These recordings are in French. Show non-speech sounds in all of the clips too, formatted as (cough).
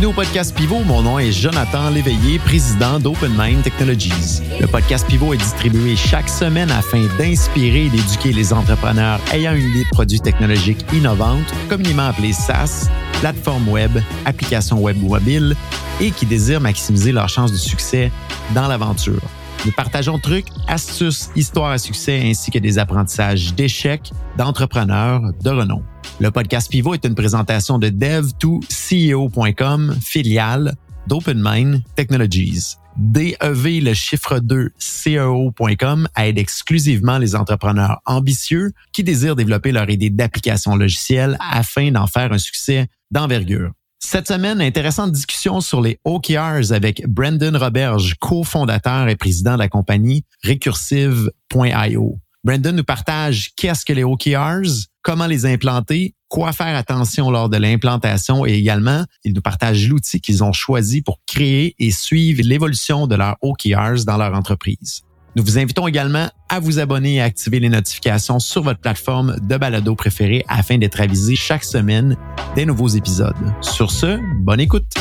Bienvenue au podcast Pivot. Mon nom est Jonathan Léveillé, président d'Open Mind Technologies. Le podcast Pivot est distribué chaque semaine afin d'inspirer et d'éduquer les entrepreneurs ayant une idée de produits technologiques innovantes, communément appelés SaaS, plateforme web, applications web ou mobile, et qui désirent maximiser leurs chances de succès dans l'aventure. Nous partageons trucs, astuces, histoires à succès ainsi que des apprentissages d'échecs d'entrepreneurs de renom. Le podcast Pivot est une présentation de dev2ceo.com, filiale d'OpenMind Technologies. DEV, le chiffre 2, CEO.com aide exclusivement les entrepreneurs ambitieux qui désirent développer leur idée d'application logicielle afin d'en faire un succès d'envergure. Cette semaine, intéressante discussion sur les OKRs avec Brandon Roberge, cofondateur et président de la compagnie Recursive.io. Brandon nous partage qu'est-ce que les OKRs, comment les implanter, quoi faire attention lors de l'implantation et également, il nous partage l'outil qu'ils ont choisi pour créer et suivre l'évolution de leurs OKRs dans leur entreprise. Nous vous invitons également à vous abonner et à activer les notifications sur votre plateforme de balado préférée afin d'être avisé chaque semaine des nouveaux épisodes. Sur ce, bonne écoute.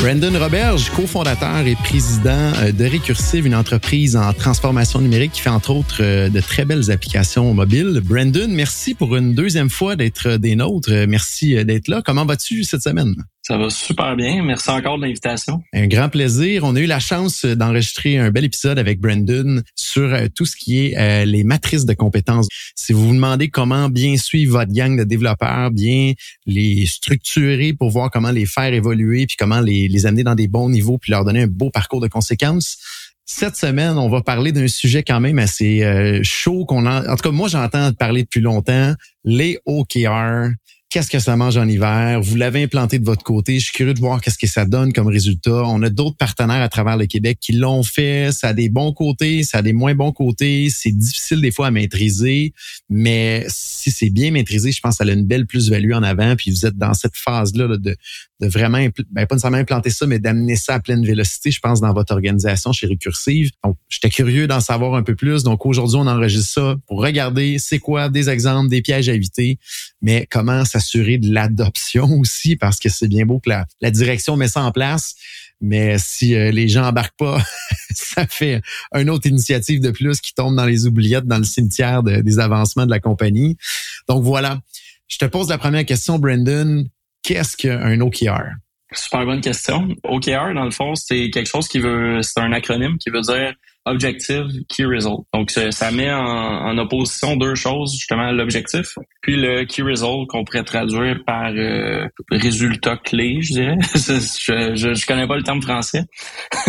Brandon Roberge, cofondateur et président euh, de Recursive, une entreprise en transformation numérique qui fait entre autres euh, de très belles applications mobiles. Brandon, merci pour une deuxième fois d'être des nôtres. Merci euh, d'être là. Comment vas-tu cette semaine? Ça va super bien. Merci encore de l'invitation. Un grand plaisir. On a eu la chance d'enregistrer un bel épisode avec Brandon sur tout ce qui est les matrices de compétences. Si vous vous demandez comment bien suivre votre gang de développeurs, bien les structurer pour voir comment les faire évoluer, puis comment les, les amener dans des bons niveaux, puis leur donner un beau parcours de conséquences, cette semaine, on va parler d'un sujet quand même assez chaud qu'on a. En tout cas, moi, j'entends parler depuis longtemps, les OKR qu'est-ce que ça mange en hiver? Vous l'avez implanté de votre côté. Je suis curieux de voir qu'est-ce que ça donne comme résultat. On a d'autres partenaires à travers le Québec qui l'ont fait. Ça a des bons côtés, ça a des moins bons côtés. C'est difficile des fois à maîtriser, mais si c'est bien maîtrisé, je pense que ça a une belle plus-value en avant. Puis vous êtes dans cette phase-là de, vraiment, ben, pas nécessairement implanter ça, mais d'amener ça à pleine vélocité, je pense, dans votre organisation chez Recursive. Donc, j'étais curieux d'en savoir un peu plus. Donc, aujourd'hui, on enregistre ça pour regarder c'est quoi des exemples, des pièges à éviter, mais comment s'assurer de l'adoption (laughs) aussi, parce que c'est bien beau que la, direction met ça en place. Mais si euh, les gens embarquent pas, (laughs) ça fait une autre initiative de plus qui tombe dans les oubliettes, dans le cimetière des avancements de la compagnie. Donc voilà. Je te pose la première question, Brandon qu'est-ce qu'un OKR? Super bonne question. OKR, dans le fond, c'est quelque chose qui veut, c'est un acronyme qui veut dire Objective Key Result. Donc, ça met en, opposition deux choses, justement, l'objectif, puis le Key Result qu'on pourrait traduire par euh, résultat clé, je dirais. (laughs) je, je, connais pas le terme français. (laughs)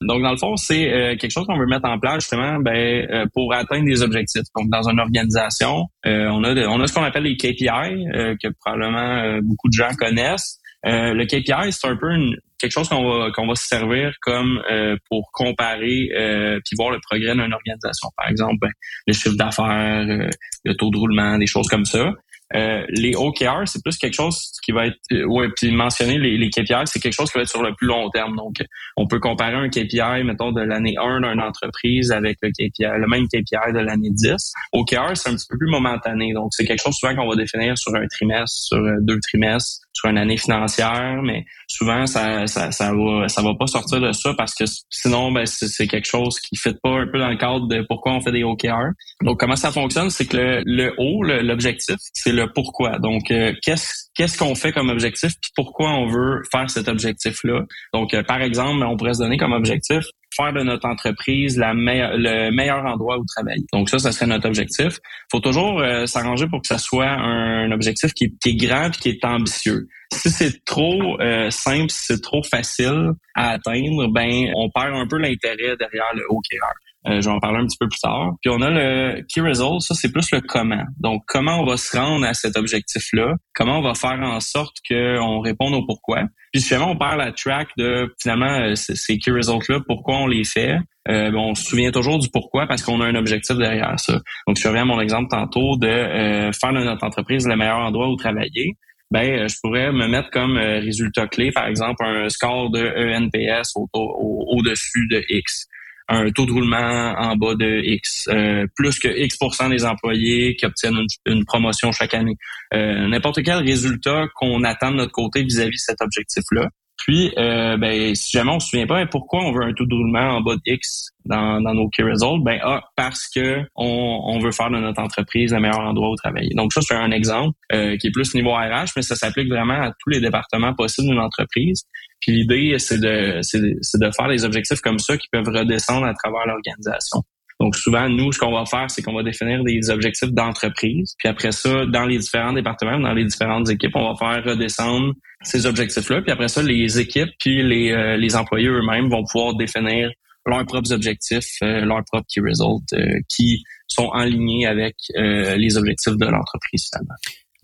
Donc, dans le fond, c'est euh, quelque chose qu'on veut mettre en place, justement, ben, euh, pour atteindre des objectifs. Donc, dans une organisation, on, a on a ce qu'on appelle les KPI, que probablement beaucoup de gens connaissent. le KPI, c'est un peu une, quelque chose qu'on va qu'on va se servir comme euh, pour comparer euh, puis voir le progrès d'une organisation. Par exemple, ben, le chiffre d'affaires, euh, le taux de roulement, des choses comme ça. Les OKR, c'est plus quelque chose qui va être, ouais, puis mentionner les, les KPI, c'est quelque chose qui va être sur le plus long terme. Donc, on peut comparer un KPI, mettons, de l'année 1 d'une entreprise avec le KPI, le même KPI de l'année 10. OKR, c'est un petit peu plus momentané. Donc, c'est quelque chose souvent qu'on va définir sur un trimestre, sur deux trimestres, sur une année financière, mais souvent, ça, ça, ça va, ça va pas sortir de ça parce que sinon, ben, c'est quelque chose qui fait pas un peu dans le cadre de pourquoi on fait des OKR. Donc, comment ça fonctionne? C'est que le, le haut, l'objectif, c'est le pourquoi. Donc, euh, qu'est-ce qu'est-ce qu'on fait comme objectif, puis pourquoi on veut faire cet objectif-là? Donc, euh, par exemple, on pourrait se donner comme objectif faire de notre entreprise le meilleur endroit où travailler. Donc ça, ça serait notre objectif. faut toujours euh, s'arranger pour que ça soit un, objectif qui, est grand et qui est ambitieux. Si c'est trop simple, si c'est trop facile à atteindre, ben on perd un peu l'intérêt derrière le OKR. Euh, je vais en parler un petit peu plus tard. Puis on a le key result, ça c'est plus le comment. Donc comment on va se rendre à cet objectif-là, comment on va faire en sorte qu'on réponde au pourquoi? Puis finalement on parle la track de finalement euh, ces key results-là, pourquoi on les fait. Euh, on se souvient toujours du pourquoi parce qu'on a un objectif derrière ça. Donc je reviens à mon exemple tantôt de euh, faire de notre entreprise le meilleur endroit où travailler ben je pourrais me mettre comme résultat clé, par exemple, un score de ENPS au-dessus de X. un taux de roulement en bas de X, euh, plus que X des employés qui obtiennent une, promotion chaque année. Euh, n'importe quel résultat qu'on attend de notre côté vis-à-vis de cet objectif-là. Puis, euh, ben, si jamais on se souvient pas, pourquoi on veut un taux de roulement en bas de X dans, dans nos key results? Ben, ah, parce que on, on, veut faire de notre entreprise le meilleur endroit où travailler. Donc, ça, c'est un exemple euh, qui est plus niveau RH, mais ça s'applique vraiment à tous les départements possibles d'une entreprise. Puis l'idée, c'est de, c'est de faire des objectifs comme ça qui peuvent redescendre à travers l'organisation. Donc souvent, nous, ce qu'on va faire, c'est qu'on va définir des objectifs d'entreprise. Puis après ça, dans les différents départements, dans les différentes équipes, on va faire redescendre ces objectifs-là. Puis après ça, les équipes puis les, euh, les employés eux-mêmes vont pouvoir définir leurs propres objectifs, euh, leurs propres key results euh, qui sont en ligne avec les objectifs de l'entreprise finalement.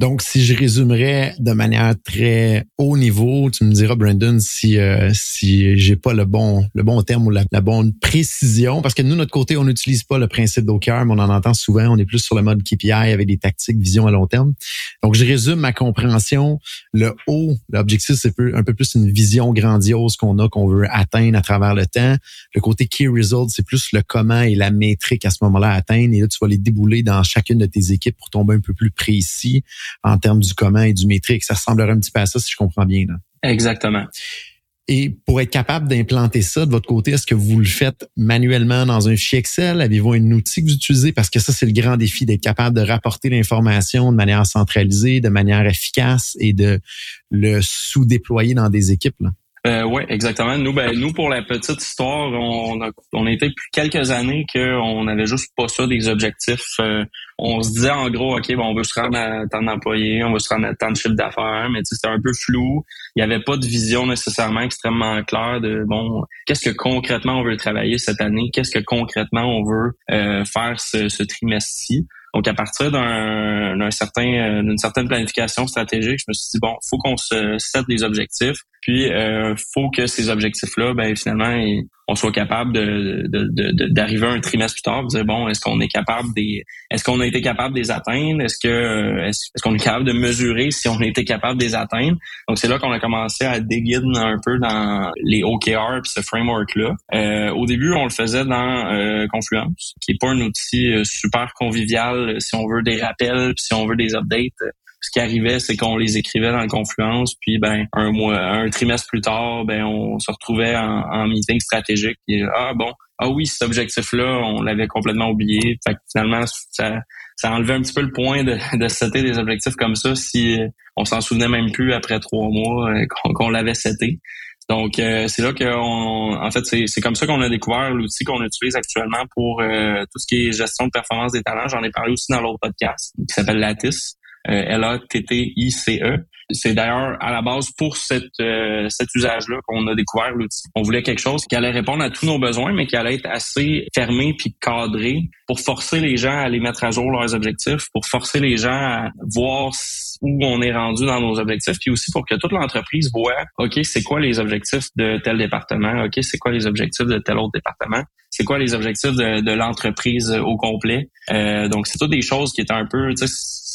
Donc, si je résumerais de manière très haut niveau, tu me diras, Brandon, si euh, si j'ai pas le bon le bon terme ou la, bonne précision, parce que nous, notre côté, on n'utilise pas le principe d'OKR, mais on en entend souvent. On est plus sur le mode KPI avec des tactiques, vision à long terme. Donc, je résume ma compréhension. Le haut, l'objectif, c'est un peu plus une vision grandiose qu'on a, qu'on veut atteindre à travers le temps. Le côté key result, c'est plus le comment et la métrique à ce moment-là à atteindre. Et là, tu vas les débouler dans chacune de tes équipes pour tomber un peu plus précis en termes du commun et du métrique. Ça ressemblerait un petit peu à ça, si je comprends bien. Là. Exactement. Et pour être capable d'implanter ça de votre côté, est-ce que vous le faites manuellement dans un fichier Excel? Avez-vous un outil que vous utilisez? Parce que ça, c'est le grand défi d'être capable de rapporter l'information de manière centralisée, de manière efficace et de le sous-déployer dans des équipes. Là. Euh, oui, exactement. Nous, ben, nous, pour la petite histoire, on a, on a été depuis quelques années qu'on n'avait juste pas ça des objectifs. Euh, on se disait en gros, OK, bon, on veut se rendre à tant d'employés, on veut se rendre à tant de chiffre d'affaires, mais c'était un peu flou. Il n'y avait pas de vision nécessairement extrêmement claire de bon, qu'est-ce que concrètement on veut travailler cette année, qu'est-ce que concrètement on veut euh, faire ce, ce trimestre-ci? Donc, à partir d'un certain euh, d'une certaine planification stratégique, je me suis dit bon, faut qu'on se set des objectifs, puis euh, faut que ces objectifs-là, ben finalement, on soit capable de, d'arriver un trimestre plus tard, dire bon, est-ce qu'on est capable des, est-ce qu'on a été capable de les atteindre, est-ce que est-ce, qu'on est capable de mesurer si on a été capable de les atteindre? Donc c'est là qu'on a commencé à déguider un peu dans les OKR puis ce framework là. Euh, au début, on le faisait dans euh, Confluence, qui est pas un outil euh, super convivial si on veut des rappels, si on veut des updates ce qui arrivait, c'est qu'on les écrivait dans Confluence, puis ben un mois, un trimestre plus tard, ben on se retrouvait en, meeting stratégique. Et, ah bon, ah oui, cet objectif-là, on l'avait complètement oublié. Fait que finalement, ça, ça enlevait un petit peu le point de, de setter des objectifs comme ça si on s'en souvenait même plus après trois mois euh, qu'on l'avait seté. Donc, euh, c'est là qu'on, en fait, c'est comme ça qu'on a découvert l'outil qu'on utilise actuellement pour euh, tout ce qui est gestion de performance des talents. J'en ai parlé aussi dans l'autre podcast qui s'appelle Lattice. Euh, L-A-T-T-I-C-E. C'est d'ailleurs à la base pour cette, euh, cet usage-là qu'on a découvert l'outil. On voulait quelque chose qui allait répondre à tous nos besoins, mais qui allait être assez fermé puis cadré pour forcer les gens à aller mettre à jour leurs objectifs, pour forcer les gens à voir où on est rendu dans nos objectifs, puis aussi pour que toute l'entreprise voit, OK, c'est quoi les objectifs de tel département, OK, c'est quoi les objectifs de tel autre département, c'est quoi les objectifs de, de l'entreprise au complet? Euh, donc, c'est toutes des choses qui étaient un peu,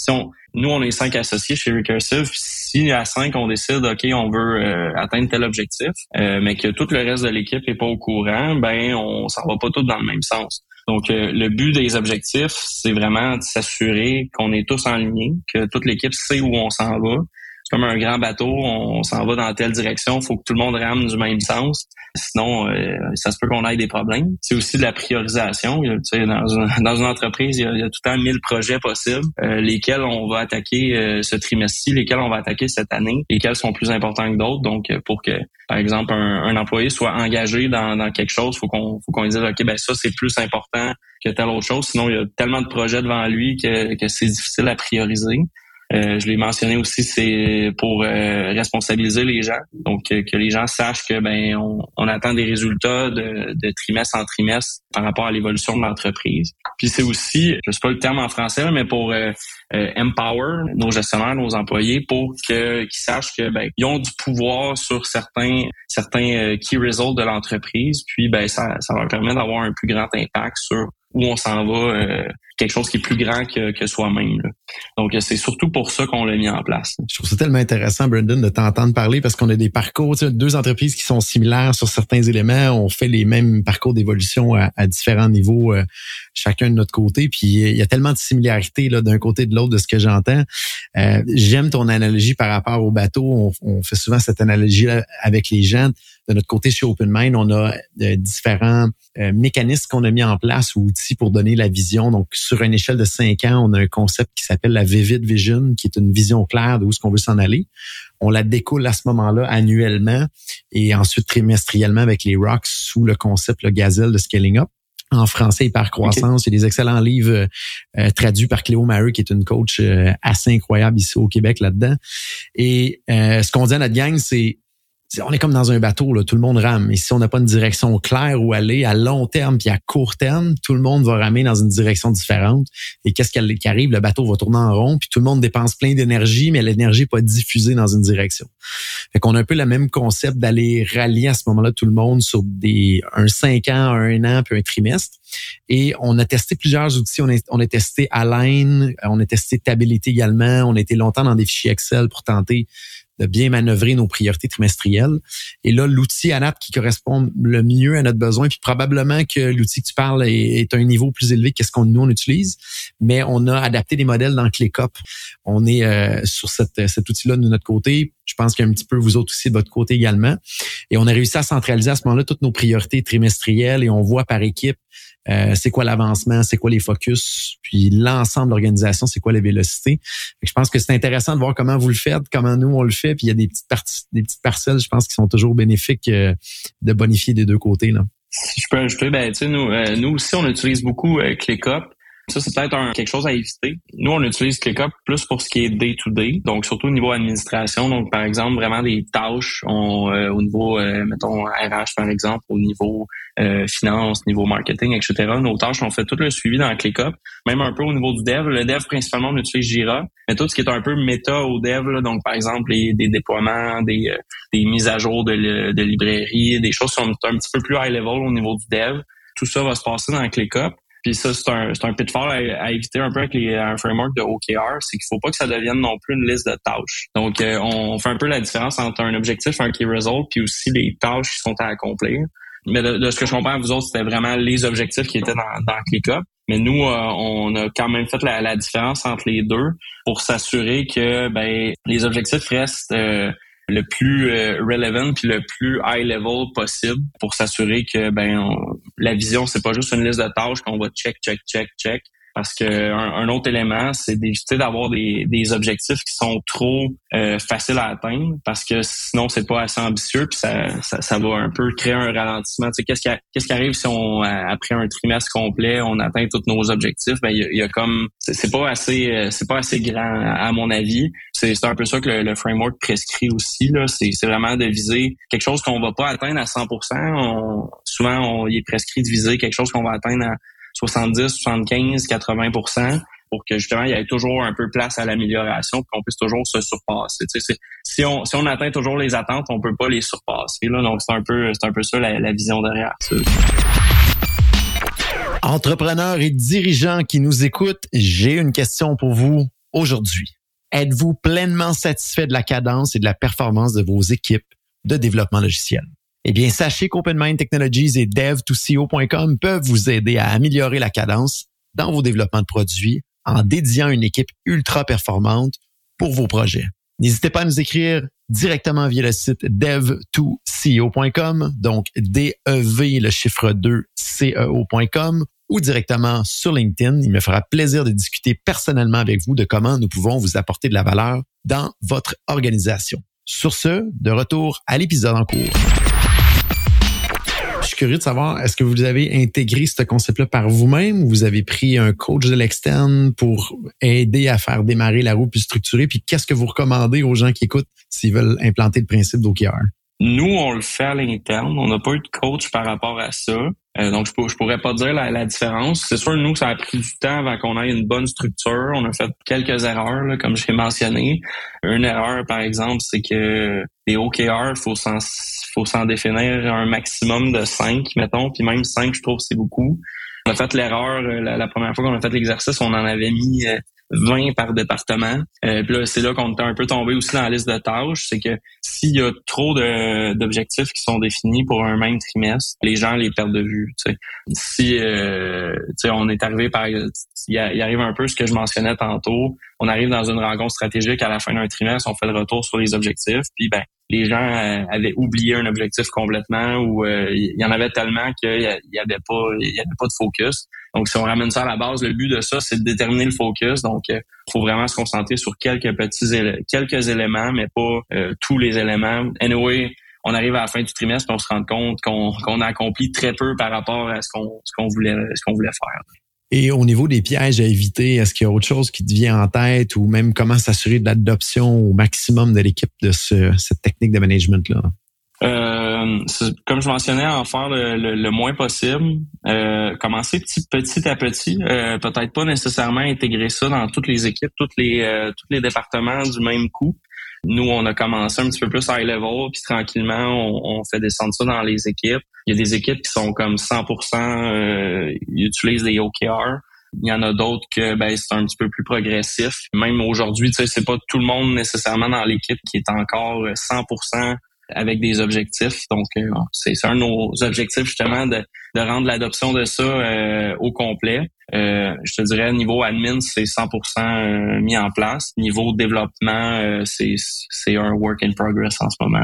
si on, nous, on est cinq associés chez Recursive. Si à cinq, on décide, OK, on veut euh, atteindre tel objectif, euh, mais que tout le reste de l'équipe est pas au courant, ben on s'en va pas tous dans le même sens. Donc, euh, le but des objectifs, c'est vraiment de s'assurer qu'on est tous en ligne, que toute l'équipe sait où on s'en va, comme un grand bateau, on, s'en va dans telle direction, faut que tout le monde rame du même sens. Sinon, euh, ça se peut qu'on ait des problèmes. C'est aussi de la priorisation. Tu sais, dans, une, entreprise, il y, a, tout le temps mille projets possibles, euh, lesquels on va attaquer euh, ce trimestre-ci, lesquels on va attaquer cette année, lesquels sont plus importants que d'autres. Donc, pour que, par exemple, un, employé soit engagé dans, dans quelque chose, faut qu'on faut qu'on dise, OK, ben ça, c'est plus important que telle autre chose. Sinon, il y a tellement de projets devant lui que, que c'est difficile à prioriser. Euh, je l'ai mentionné aussi, c'est pour euh, responsabiliser les gens, donc euh, que les gens sachent que ben on, attend des résultats de, de, trimestre en trimestre par rapport à l'évolution de l'entreprise. Puis c'est aussi, je sais pas le terme en français, mais pour empower nos gestionnaires, nos employés, pour que qu'ils sachent que ben ils ont du pouvoir sur certains certains key results de l'entreprise. Puis ben ça ça leur permet d'avoir un plus grand impact sur où on s'en va quelque chose qui est plus grand que, que soi-même. Donc, c'est surtout pour ça qu'on l'a mis en place. Je trouve ça tellement intéressant, Brendan, de t'entendre parler parce qu'on a des parcours, deux entreprises qui sont similaires sur certains éléments. On fait les mêmes parcours d'évolution à, différents niveaux, euh, chacun de notre côté. Puis il y a tellement de similarités d'un côté et de l'autre de ce que j'entends. Euh, j'aime ton analogie par rapport au bateau. On, fait souvent cette analogie avec les gens. De notre côté, chez OpenMind, on a euh, différents mécanismes qu'on a mis en place ou outils pour donner la vision. Donc, sur une échelle de cinq ans, on a un concept qui s'appelle la Vivid Vision, qui est une vision claire de où est-ce qu'on veut s'en aller. On la découle à ce moment-là annuellement et ensuite trimestriellement avec les rocks sous le concept le gazelle de scaling up en français hyper croissance. Il y a des excellents livres euh, traduits par Cléo Mary, qui est une coach euh, assez incroyable ici au Québec là-dedans. Et euh, ce qu'on dit à notre gang, c'est on est comme dans un bateau, tout le monde rame. Et si on n'a pas une direction claire où aller à long terme puis à court terme, tout le monde va ramer dans une direction différente. Et qu'est-ce qui arrive? Le bateau va tourner en rond, puis tout le monde dépense plein d'énergie, mais l'énergie n'est pas diffusée dans une direction. Fait qu'on a un peu le même concept d'aller rallier à ce moment-là tout le monde sur des un cinq ans, un an, puis un trimestre. Et on a testé plusieurs outils. On a, on a testé Align, on a testé Tability également. On a été longtemps dans des fichiers Excel pour tenter de bien manœuvrer nos priorités trimestrielles. Et là, l'outil ANAP qui correspond le mieux à notre besoin, puis probablement que l'outil que tu parles est, à un niveau plus élevé que ce qu'on nous on utilise, mais on a adapté des modèles dans ClickUp. On est euh, sur cette, cet outil-là de notre côté. Je pense qu'il y a un petit peu vous autres aussi de votre côté également. Et on a réussi à centraliser à ce moment-là toutes nos priorités trimestrielles et on voit par équipe euh, c'est quoi l'avancement, c'est quoi les focus, puis l'ensemble de l'organisation, c'est quoi les vélocités. Je pense que c'est intéressant de voir comment vous le faites, comment nous on le fait, puis il y a des petites parties, des petites parcelles, je pense, qui sont toujours bénéfiques euh, de bonifier des deux côtés. Là. Si je peux ajouter, ben, tu sais, nous, euh, nous aussi, on utilise beaucoup ClickUp. Ça, c'est peut-être quelque chose à éviter. Nous, on utilise ClickUp plus pour ce qui est day-to-day, donc surtout au niveau administration. Donc, par exemple, vraiment des tâches on, euh, au niveau, euh, mettons, RH, par exemple, au niveau euh, finance, niveau marketing, etc. Nos tâches, on fait tout le suivi dans ClickUp, même un peu au niveau du dev. Le dev, principalement, on utilise Jira, mais tout ce qui est un peu méta au dev, là, donc par exemple, les, des déploiements, des, des mises à jour de, de librairies, des choses qui sont un petit peu plus high level au niveau du dev. Tout ça va se passer dans ClickUp. Puis ça, c'est un, un pitfall à, éviter un peu avec les, un framework de OKR, c'est qu'il faut pas que ça devienne non plus une liste de tâches. Donc, euh, on fait un peu la différence entre un objectif, un key result, puis aussi les tâches qui sont à accomplir. Mais de, ce que je comprends, vous autres, c'était vraiment les objectifs qui étaient dans, dans ClickUp. Mais nous, euh, on a quand même fait la, la, différence entre les deux pour s'assurer que ben, les objectifs restent euh, le plus euh, relevant puis le plus high level possible pour s'assurer que ben la vision c'est pas juste une liste de tâches qu'on va check check check check parce que un, autre élément, c'est d'éviter d'avoir des, des, objectifs qui sont trop euh, faciles à atteindre, parce que sinon c'est pas assez ambitieux, puis ça, ça, ça, va un peu créer un ralentissement. Tu sais, qu'est-ce qui, qu'est-ce qui arrive si on après un trimestre complet, on atteint tous nos objectifs? Ben il y, a, comme c'est pas assez euh, c'est pas assez grand à mon avis. C'est un peu ça que le, framework prescrit aussi là. C'est vraiment de viser quelque chose qu'on va pas atteindre à 100%. On, souvent, on, il est prescrit de viser quelque chose qu'on va atteindre à 70, 75, 80% pour que justement il y ait toujours un peu place à l'amélioration, qu'on puisse toujours se surpasser. si on atteint toujours les attentes, on peut pas les surpasser. Là, donc c'est un peu un ça la, vision derrière. Entrepreneurs et dirigeants qui nous écoutent, j'ai une question pour vous aujourd'hui. Êtes-vous pleinement satisfait de la cadence et de la performance de vos équipes de développement logiciel? Eh bien, sachez qu'OpenMind Technologies et dev2co.com peuvent vous aider à améliorer la cadence dans vos développements de produits en dédiant une équipe ultra performante pour vos projets. N'hésitez pas à nous écrire directement via le site dev2co.com, donc D-E-V, le chiffre 2, C-E-O.com, ou directement sur LinkedIn. Il me fera plaisir de discuter personnellement avec vous de comment nous pouvons vous apporter de la valeur dans votre organisation. Sur ce, de retour à l'épisode en cours je suis curieux de savoir, est-ce que vous avez intégré ce concept-là par vous-même ou vous avez pris un coach de l'externe pour aider à faire démarrer la roue plus structurée? Puis qu'est-ce que vous recommandez aux gens qui écoutent s'ils veulent implanter le principe d'OKR? Nous, on le fait à l'interne. On n'a pas eu de coach par rapport à ça. Euh, donc, je, je pourrais pas dire la, différence. C'est sûr, nous, ça a pris du temps avant qu'on ait une bonne structure. On a fait quelques erreurs, là, comme j'ai mentionné. Une erreur, par exemple, c'est que les OKR, faut s'en faut s'en définir un maximum de cinq, mettons. Puis même cinq, je trouve c'est beaucoup. On a fait l'erreur la, première fois qu'on a fait l'exercice, on en avait mis 20 par département. Euh, puis là, c'est là qu'on est un peu tombé aussi dans la liste de tâches. C'est que s'il y a trop d'objectifs qui sont définis pour un même trimestre, les gens les perdent de vue. Si euh, on est arrivé par il arrive un peu ce que je mentionnais tantôt, on arrive dans une rencontre stratégique à la fin d'un trimestre, on fait le retour sur les objectifs, puis ben les gens euh, avaient oublié un objectif complètement ou euh, il y en avait tellement qu'il y avait pas il y avait pas de focus. Donc si on ramène ça à la base, le but de ça c'est de déterminer le focus. Donc il euh, faut vraiment se concentrer sur quelques petits quelques éléments mais pas tous les éléments. Anyway, on arrive à la fin du trimestre et on se rend compte qu'on a accompli très peu par rapport à ce qu'on voulait ce qu'on voulait faire. Et au niveau des pièges à éviter, est-ce qu'il y a autre chose qui te vient en tête ou même comment s'assurer de l'adoption au maximum de l'équipe de cette technique de management-là? Euh, comme je mentionnais, en faire le, moins possible. Euh, commencer petit, petit à petit. Euh, peut-être pas nécessairement intégrer ça dans toutes les équipes, toutes les, tous les départements du même coup. Nous, on a commencé un petit peu plus high level, puis tranquillement, on, fait descendre ça dans les équipes. Il y a des équipes qui sont comme 100%, euh, ils utilisent des OKR. Il y en a d'autres que ben, c'est un petit peu plus progressif. Même aujourd'hui, tu sais, c'est pas tout le monde nécessairement dans l'équipe qui est encore 100% avec des objectifs. Donc, euh, c'est un de nos objectifs justement de, de rendre l'adoption de ça euh, au complet. Euh, je te dirais, niveau admin, c'est 100% euh, mis en place. Niveau développement, euh, c'est c'est un work in progress en ce moment.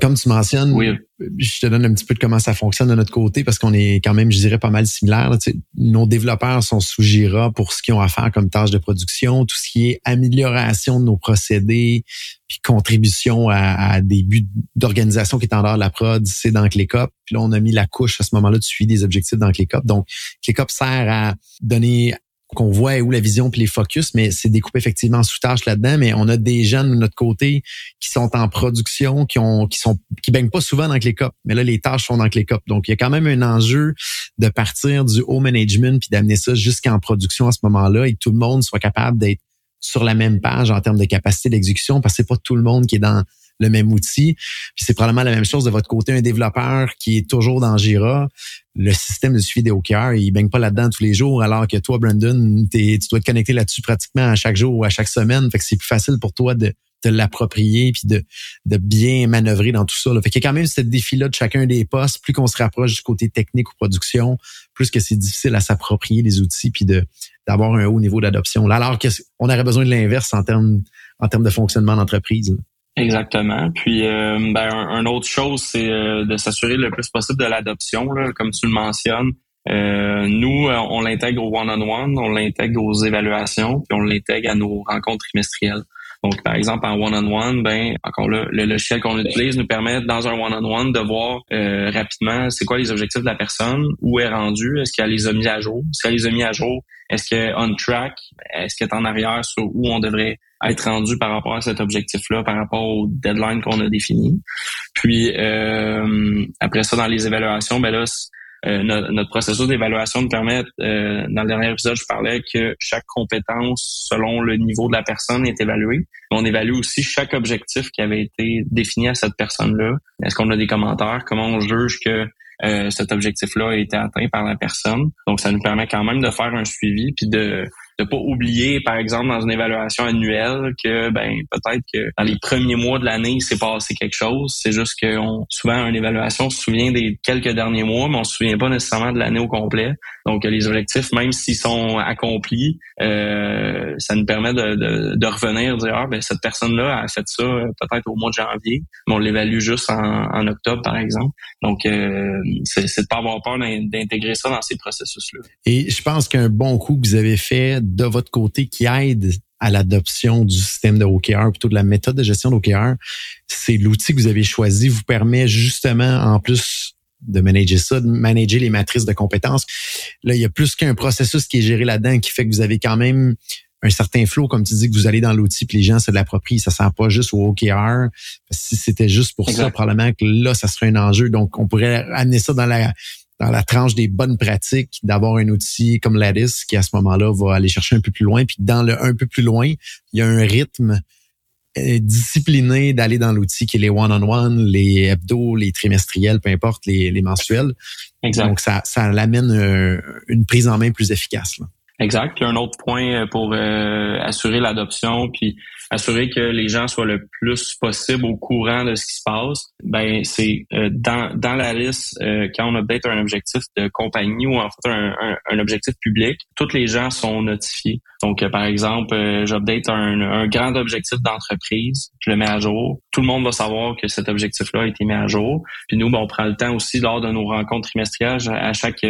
Comme tu mentionnes, oui. je te donne un petit peu de comment ça fonctionne de notre côté parce qu'on est quand même, je dirais, pas mal similaire. Nos développeurs sont sous Jira pour ce qu'ils ont à faire comme tâche de production, tout ce qui est amélioration de nos procédés, puis contribution à, des buts d'organisation qui est en dehors de la prod, c'est dans ClickUp. Puis là, on a mis la couche à ce moment-là de suivi des objectifs dans ClickUp. Donc, ClickUp sert à donner qu'on voit où la vision puis les focus, mais c'est découpé effectivement en sous-tâches là-dedans. Mais on a des jeunes de notre côté qui sont en production, qui ont, qui sont, qui baignent pas souvent dans ClickUp, mais là les tâches sont dans ClickUp. Donc il y a quand même un enjeu de partir du haut management puis d'amener ça jusqu'en production à ce moment-là et que tout le monde soit capable d'être sur la même page en termes de capacité d'exécution, parce que c'est pas tout le monde qui est dans le même outil. Puis c'est probablement la même chose de votre côté, un développeur qui est toujours dans Jira. Le système de suivi des OKR, il baigne pas là-dedans tous les jours, alors que toi, Brandon, tu dois te connecter là-dessus pratiquement à chaque jour ou à chaque semaine. Fait que c'est plus facile pour toi de l'approprier puis de, de bien manœuvrer dans tout ça. Là. Fait qu'il y a quand même ce défi-là de chacun des postes. Plus qu'on se rapproche du côté technique ou production, plus que c'est difficile à s'approprier les outils puis de d'avoir un haut niveau d'adoption. Alors qu'on aurait besoin de l'inverse en termes en termes de fonctionnement d'entreprise. Exactement. Puis, euh, ben, un, autre chose, c'est euh, de s'assurer le plus possible de l'adoption, comme tu le mentionnes. Euh, nous, on l'intègre au one-on-one, on l'intègre aux évaluations, puis on l'intègre à nos rencontres trimestrielles. Donc, par exemple, en one-on-one, ben, encore là, le logiciel qu'on utilise nous permet, dans un one-on-one, de voir rapidement c'est quoi les objectifs de la personne, où est rendue, est-ce qu'elle les a mis à jour. Si elle les a mis à jour, est-ce qu'elle est on track, est-ce qu'elle est en arrière sur où on devrait être rendu par rapport à cet objectif-là, par rapport au deadline qu'on a défini. Puis euh, après ça, dans les évaluations, ben là, euh, notre, processus d'évaluation nous permet, euh, dans le dernier épisode, je parlais que chaque compétence, selon le niveau de la personne, est évaluée. On évalue aussi chaque objectif qui avait été défini à cette personne-là. Est-ce qu'on a des commentaires? Comment on juge que cet objectif-là a été atteint par la personne? Donc, ça nous permet quand même de faire un suivi puis de de pas oublier, par exemple, dans une évaluation annuelle, que ben peut-être que dans les premiers mois de l'année, il s'est passé quelque chose. C'est juste que on, souvent, une évaluation se souvient des quelques derniers mois, mais on se souvient pas nécessairement de l'année au complet. Donc, les objectifs, même s'ils sont accomplis, euh, ça nous permet de, de, de revenir, dire ah ben cette personne-là a fait ça euh, peut-être au mois de janvier, mais on l'évalue juste en, en, octobre, par exemple. Donc, euh, c'est de pas avoir peur d'intégrer ça dans ces processus-là. Et je pense qu'un bon coup que vous avez fait de votre côté qui aide à l'adoption du système de OKR, plutôt de la méthode de gestion d'OKR, c'est l'outil que vous avez choisi vous permet justement, en plus de manager ça, de manager les matrices de compétences. Là, il y a plus qu'un processus qui est géré là-dedans qui fait que vous avez quand même un certain flow, comme tu dis, que vous allez dans l'outil, puis les gens se l'approprient. Ça sent pas juste au OKR. Si c'était juste pour ça, probablement que là, ça serait un enjeu. Donc, on pourrait amener ça dans la dans la tranche des bonnes pratiques d'avoir un outil comme Lattice qui à ce moment-là va aller chercher un peu plus loin. Puis dans le un peu plus loin, il y a un rythme euh, discipliné d'aller dans l'outil qui est les one-on-one, les hebdo, les trimestriels, peu importe, les, les mensuels. Exact. Donc, ça, ça l'amène euh, une prise en main plus efficace. Là. Exact. Un autre point pour assurer l'adoption, puis assurer que les gens soient le plus possible au courant de ce qui se passe, ben c'est euh, dans, dans la liste, euh, quand on update un objectif de compagnie ou en fait un, un, objectif public, tous les gens sont notifiés. Donc, euh, par exemple, j'update un, un grand objectif d'entreprise, je le mets à jour. Tout le monde va savoir que cet objectif-là a été mis à jour. Puis nous, ben, on prend le temps aussi lors de nos rencontres trimestrielles. À chaque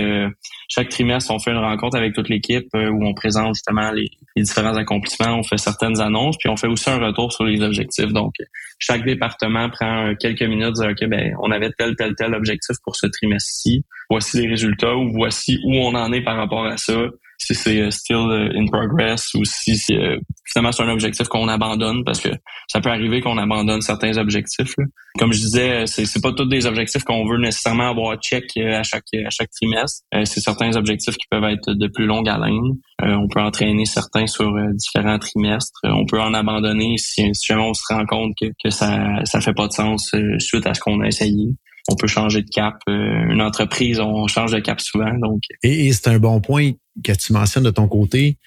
chaque trimestre, on fait une rencontre avec toute l'équipe où on présente justement les, différents accomplissements, on fait certaines annonces, puis on fait aussi un retour sur les objectifs. Donc, chaque département prend quelques minutes, dire OK, ben, on avait tel, tel, tel objectif pour ce trimestre-ci. Voici les résultats ou voici où on en est par rapport à ça si c'est euh, still euh, in progress ou si euh, finalement c'est un objectif qu'on abandonne parce que ça peut arriver qu'on abandonne certains objectifs. Comme je disais, c'est, c'est pas tous des objectifs qu'on veut nécessairement avoir check à chaque à chaque trimestre. c'est certains objectifs qui peuvent être de plus longue haleine. on peut entraîner certains sur différents trimestres. on peut en abandonner si, si jamais on se rend compte que, que ça ça fait pas de sens suite à ce qu'on a essayé on peut changer de cap. une entreprise, on change de cap souvent. Donc, et c'est un bon point que tu mentionnes de ton côté,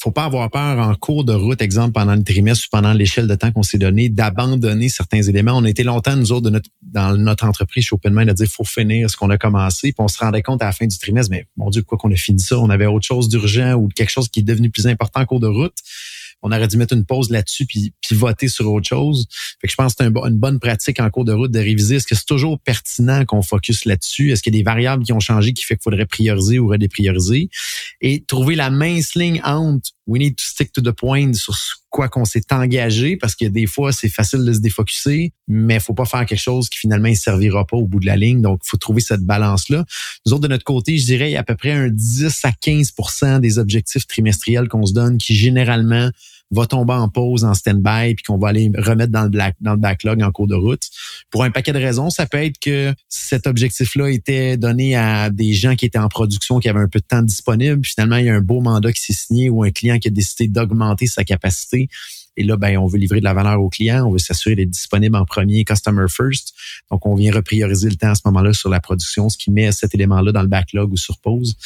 faut pas avoir peur en cours de route, exemple pendant le trimestre ou pendant l'échelle de temps qu'on s'est donné, d'abandonner certains éléments. On a été longtemps, nous autres, dans notre entreprise chez OpenMind, à dire faut finir ce qu'on a commencé. Puis on se rendait compte à la fin du trimestre, mais mon Dieu, quoi qu'on a fini ça, on avait autre chose d'urgent ou quelque chose qui est devenu plus important en cours de route on aurait dû mettre une pause là-dessus puis, puis voter sur autre chose. Fait que je pense que c'est une bonne pratique en cours de route de réviser. Est-ce que c'est toujours pertinent qu'on focus là-dessus? Est-ce qu'il y a des variables qui ont changé qui fait qu'il faudrait prioriser ou redéprioriser? Et trouver la mince ligne entre we need to stick to the point sur quoi qu'on s'est engagé parce que des fois c'est facile de se défocuser mais faut pas faire quelque chose qui finalement ne servira pas au bout de la ligne donc faut trouver cette balance là nous autres de notre côté je dirais il y a à peu près un 10 à 15% des objectifs trimestriels qu'on se donne qui généralement va tomber en pause, en stand-by, puis qu'on va aller remettre dans le, black, dans le backlog en cours de route. Pour un paquet de raisons, ça peut être que cet objectif-là était donné à des gens qui étaient en production, qui avaient un peu de temps disponible. Finalement, il y a un beau mandat qui s'est signé ou un client qui a décidé d'augmenter sa capacité. Et là, ben, on veut livrer de la valeur au client, on veut s'assurer d'être disponible en premier, customer first. Donc, on vient reprioriser le temps à ce moment-là sur la production, ce qui met cet élément-là dans le backlog ou sur pause.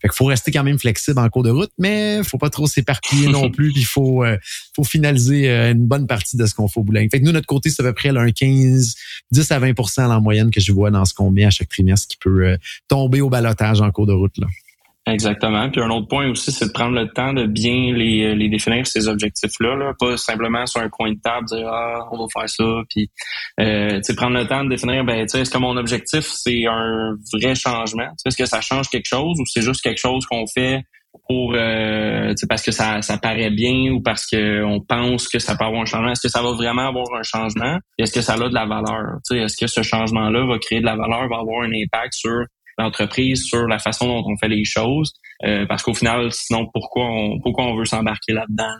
Fait qu'il faut rester quand même flexible en cours de route, mais faut pas trop s'éparpiller non (laughs) plus. il faut, euh, faut finaliser euh, une bonne partie de ce qu'on fait au boulogne. Fait que nous, notre côté, c'est à peu près un 15, 10 à 20% en moyenne que je vois dans ce qu'on met à chaque trimestre qui peut euh, tomber au balotage en cours de route. Là. Exactement. Puis un autre point aussi, c'est de prendre le temps de bien les, euh, les définir ces objectifs-là, là. pas simplement sur un coin de table dire ah on va faire ça, puis euh, prendre le temps de définir ben tu est-ce que mon objectif c'est un vrai changement, est-ce que ça change quelque chose ou c'est juste quelque chose qu'on fait pour euh, parce que ça, ça paraît bien ou parce que on pense que ça peut avoir un changement? Est-ce que ça va vraiment avoir un changement? Est-ce que ça a de la valeur? Est-ce que ce changement-là va créer de la valeur, va avoir un impact sur l'entreprise sur la façon dont on fait les choses. Euh, parce qu'au final, sinon, pourquoi on, pourquoi on veut s'embarquer là-dedans?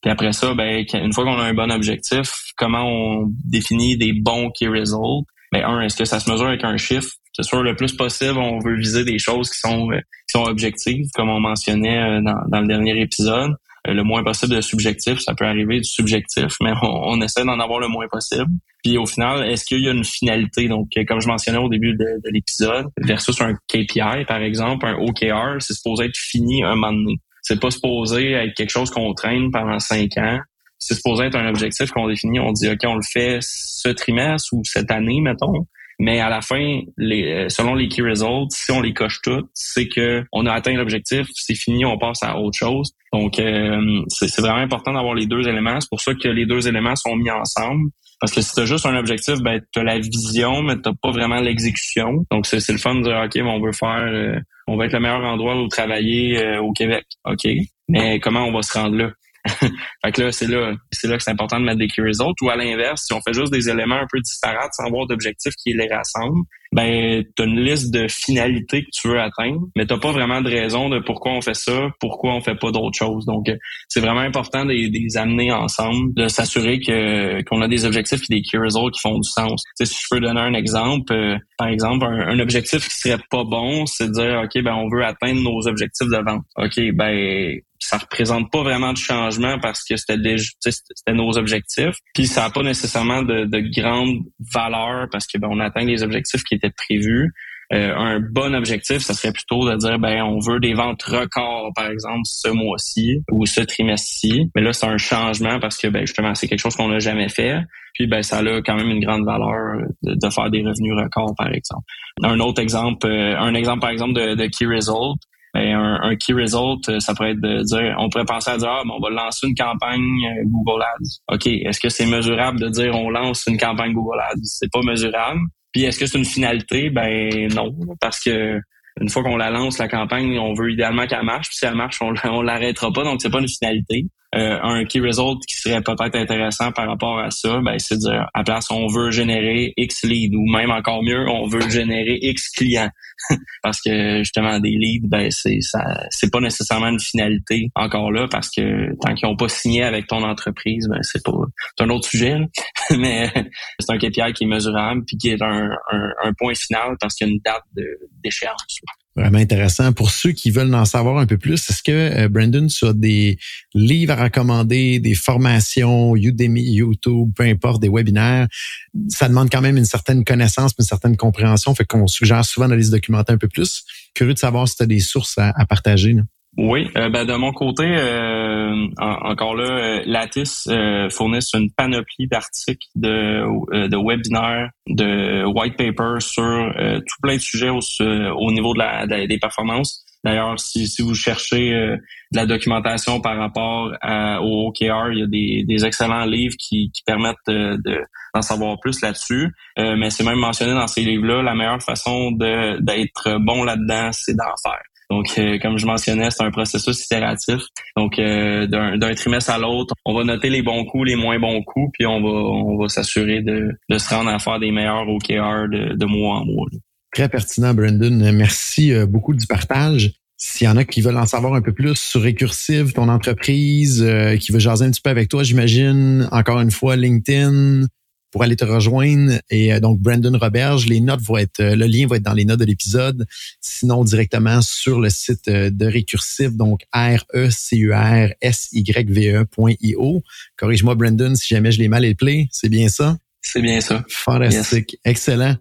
Puis après ça, ben, une fois qu'on a un bon objectif, comment on définit des bons key results? Ben, un, est-ce que ça se mesure avec un chiffre? C'est sûr, le plus possible, on veut viser des choses qui sont, euh, qui sont objectives, comme on mentionnait euh, dans, dans le dernier épisode. Le moins possible de subjectif. Ça peut arriver du subjectif, mais on, essaie d'en avoir le moins possible. Puis au final, est-ce qu'il y a une finalité? Donc, euh, comme je mentionnais au début de, l'épisode, versus un KPI, par exemple, un OKR, c'est supposé être fini un moment donné. C'est pas supposé être quelque chose qu'on traîne pendant cinq ans. C'est supposé être un objectif qu'on définit. On dit, OK, on le fait ce trimestre ou cette année, mettons. Mais à la fin, les, euh, selon les key results, si on les coche toutes, c'est que on a atteint l'objectif, c'est fini, on passe à autre chose. Donc, euh, c'est vraiment important d'avoir les deux éléments. C'est pour ça que les deux éléments sont mis ensemble. Parce que si tu as juste un objectif, ben, tu as la vision, mais tu pas vraiment l'exécution. Donc, c'est le fun de dire, OK, on veut faire, euh, on va être le meilleur endroit où travailler au Québec. OK? Mais comment on va se rendre là? (laughs) fait que là, c'est là, c'est là que c'est important de mettre des key results. Ou à l'inverse, si on fait juste des éléments un peu disparates sans avoir d'objectif qui les rassemble, ben tu as une liste de finalités que tu veux atteindre, mais t'as pas vraiment de raison de pourquoi on fait ça, pourquoi on fait pas d'autres choses. Donc c'est vraiment important de, les amener ensemble, de s'assurer que qu'on a des objectifs et des key results qui font du sens. si je peux donner un exemple, euh, par exemple un, un, objectif qui serait pas bon, c'est de dire ok ben on veut atteindre nos objectifs de vente. Ok ben ça représente pas vraiment de changement parce que c'était c'était nos objectifs. Puis ça n'a pas nécessairement de, de grande valeur parce que ben, on atteint les objectifs qui étaient prévus. Euh, un bon objectif, ça serait plutôt de dire ben on veut des ventes records par exemple ce mois-ci ou ce trimestre-ci. Mais là c'est un changement parce que ben justement c'est quelque chose qu'on n'a jamais fait. Puis ben ça a quand même une grande valeur de, faire des revenus records par exemple. Un autre exemple, euh, un exemple par exemple de, de Key Result. Ben, un, key result, euh, ça pourrait être de dire, on pourrait penser à dire, ah, on va lancer une campagne Google Ads. OK, est-ce que c'est mesurable de dire on lance une campagne Google Ads? C'est pas mesurable. Puis est-ce que c'est une finalité? Ben non, parce que une fois qu'on la lance, la campagne, on veut idéalement qu'elle marche. Puis si elle marche, on, on l'arrêtera pas. Donc, c'est pas une finalité. Euh, un key result qui serait peut-être intéressant par rapport à ça, ben, c'est de dire, à place, on veut générer X leads ou même encore mieux, on veut générer X clients. (laughs) parce que justement, des leads, ben, c'est ça, c'est pas nécessairement une finalité encore là parce que tant qu'ils n'ont pas signé avec ton entreprise, ben, c'est pas, c'est un autre sujet, (laughs) mais c'est un KPI qui est mesurable puis qui est un, un, point final parce qu'il y a une date d'échéance. Vraiment intéressant. Pour ceux qui veulent en savoir un peu plus, est-ce que euh, Brandon, tu as des livres à recommander, des formations, Udemy, YouTube, peu importe, des webinaires? Ça demande quand même une certaine connaissance, une certaine compréhension, fait qu'on suggère souvent d'aller se documenter un peu plus. Curieux de savoir si tu as des sources à, à partager. Là. Oui, euh, ben de mon côté, euh, encore là, euh, Lattice euh, une panoplie d'articles, de, de webinaires, de white papers sur tout plein de sujets au, au niveau de la, des performances. D'ailleurs, si, si vous cherchez de la documentation par rapport au OKR, il y a des, des excellents livres qui, qui permettent d'en de, savoir plus là-dessus. mais c'est même mentionné dans ces livres-là, la meilleure façon d'être bon là-dedans, c'est d'en faire. Donc, euh, comme je mentionnais, c'est un processus itératif. Donc, euh, d'un trimestre à l'autre, on va noter les bons coups, les moins bons coups, puis on va, on va s'assurer de, de se rendre à faire des meilleurs OKR de, de mois en mois. Très pertinent, Brandon. Merci euh, beaucoup du partage. S'il y en a qui veulent en savoir un peu plus sur Recursive, ton entreprise, qui veut jaser un petit peu avec toi, j'imagine, encore une fois, LinkedIn, pour aller te rejoindre. Et euh, donc, Brandon Roberge, les notes vont être, euh, le lien va être dans les notes de l'épisode. Sinon, directement sur le site euh, de Récursif, donc R-E-C-U-R-S-Y-V-E.io. Corrige-moi, Brandon, si jamais je l'ai mal éplé. C'est bien ça? C'est bien ça. Fantastique. Excellent.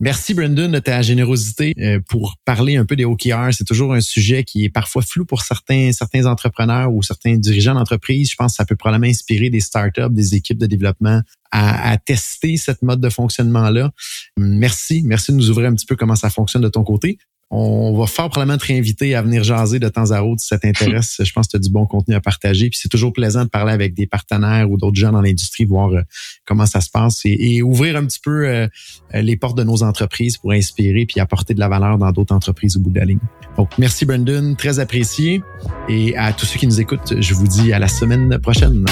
Merci Brendan de ta générosité euh, pour parler un peu des OKR. C'est toujours un sujet qui est parfois flou pour certains certains entrepreneurs ou certains dirigeants d'entreprise. Je pense que ça peut probablement inspirer des startups, des équipes de développement à, à tester cette mode de fonctionnement-là. Merci, merci de nous ouvrir un petit peu comment ça fonctionne de ton côté. On va fort probablement te réinviter à venir jaser de temps à autre si ça t'intéresse. (laughs) Je pense que tu as du bon contenu à partager. Puis c'est toujours plaisant de parler avec des partenaires ou d'autres gens dans l'industrie, voir euh, comment ça se passe et, ouvrir un petit peu euh, les portes de nos entreprises pour inspirer puis apporter de la valeur dans d'autres entreprises au bout de la ligne. Donc, merci Brendan, très apprécié. Et à tous ceux qui nous écoutent, je vous dis à la semaine prochaine.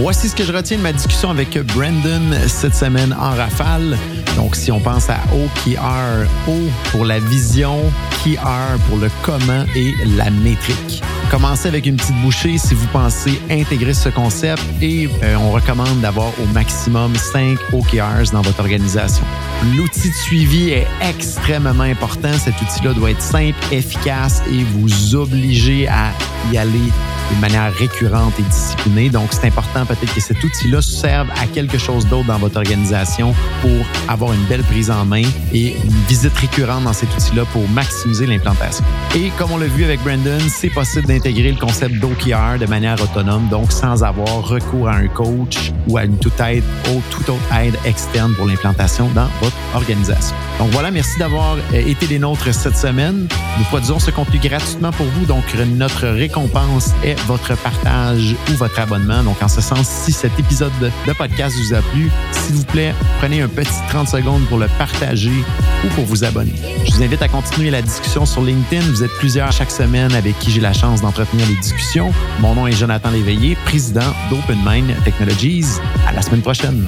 Voici ce que je retiens de ma discussion avec Brandon cette semaine en rafale. Donc, si on pense à OKR, O pour la vision, KR pour le comment et la métrique. Commencez avec une petite bouchée si vous pensez intégrer ce concept et euh, on recommande d'avoir au maximum 5 OKRs dans votre organisation. L'outil de suivi est extrêmement important. Cet outil-là doit être simple, efficace et vous obliger à y aller de manière récurrente et disciplinée. Donc, c'est important peut-être que cet outil-là serve à quelque chose d'autre dans votre organisation pour avoir une belle prise en main et une visite récurrente dans cet outil-là pour maximiser l'implantation. Et comme on l'a vu avec Brandon, c'est possible d'intégrer le concept d'OKR de manière autonome, donc sans avoir recours à un coach ou à une toute aide ou autre aide externe pour l'implantation dans votre organisation. Donc voilà, merci d'avoir euh, été des nôtres cette semaine. Nous produisons ce contenu gratuitement pour vous, donc notre récompense est votre partage ou votre abonnement. Donc, en ce sens, si cet épisode de podcast vous a plu, s'il vous plaît, prenez un petit 30 pour le partager ou pour vous abonner. Je vous invite à continuer la discussion sur LinkedIn. Vous êtes plusieurs chaque semaine avec qui j'ai la chance d'entretenir les discussions. Mon nom est Jonathan Léveillé, président d'Open Mind Technologies. À la semaine prochaine.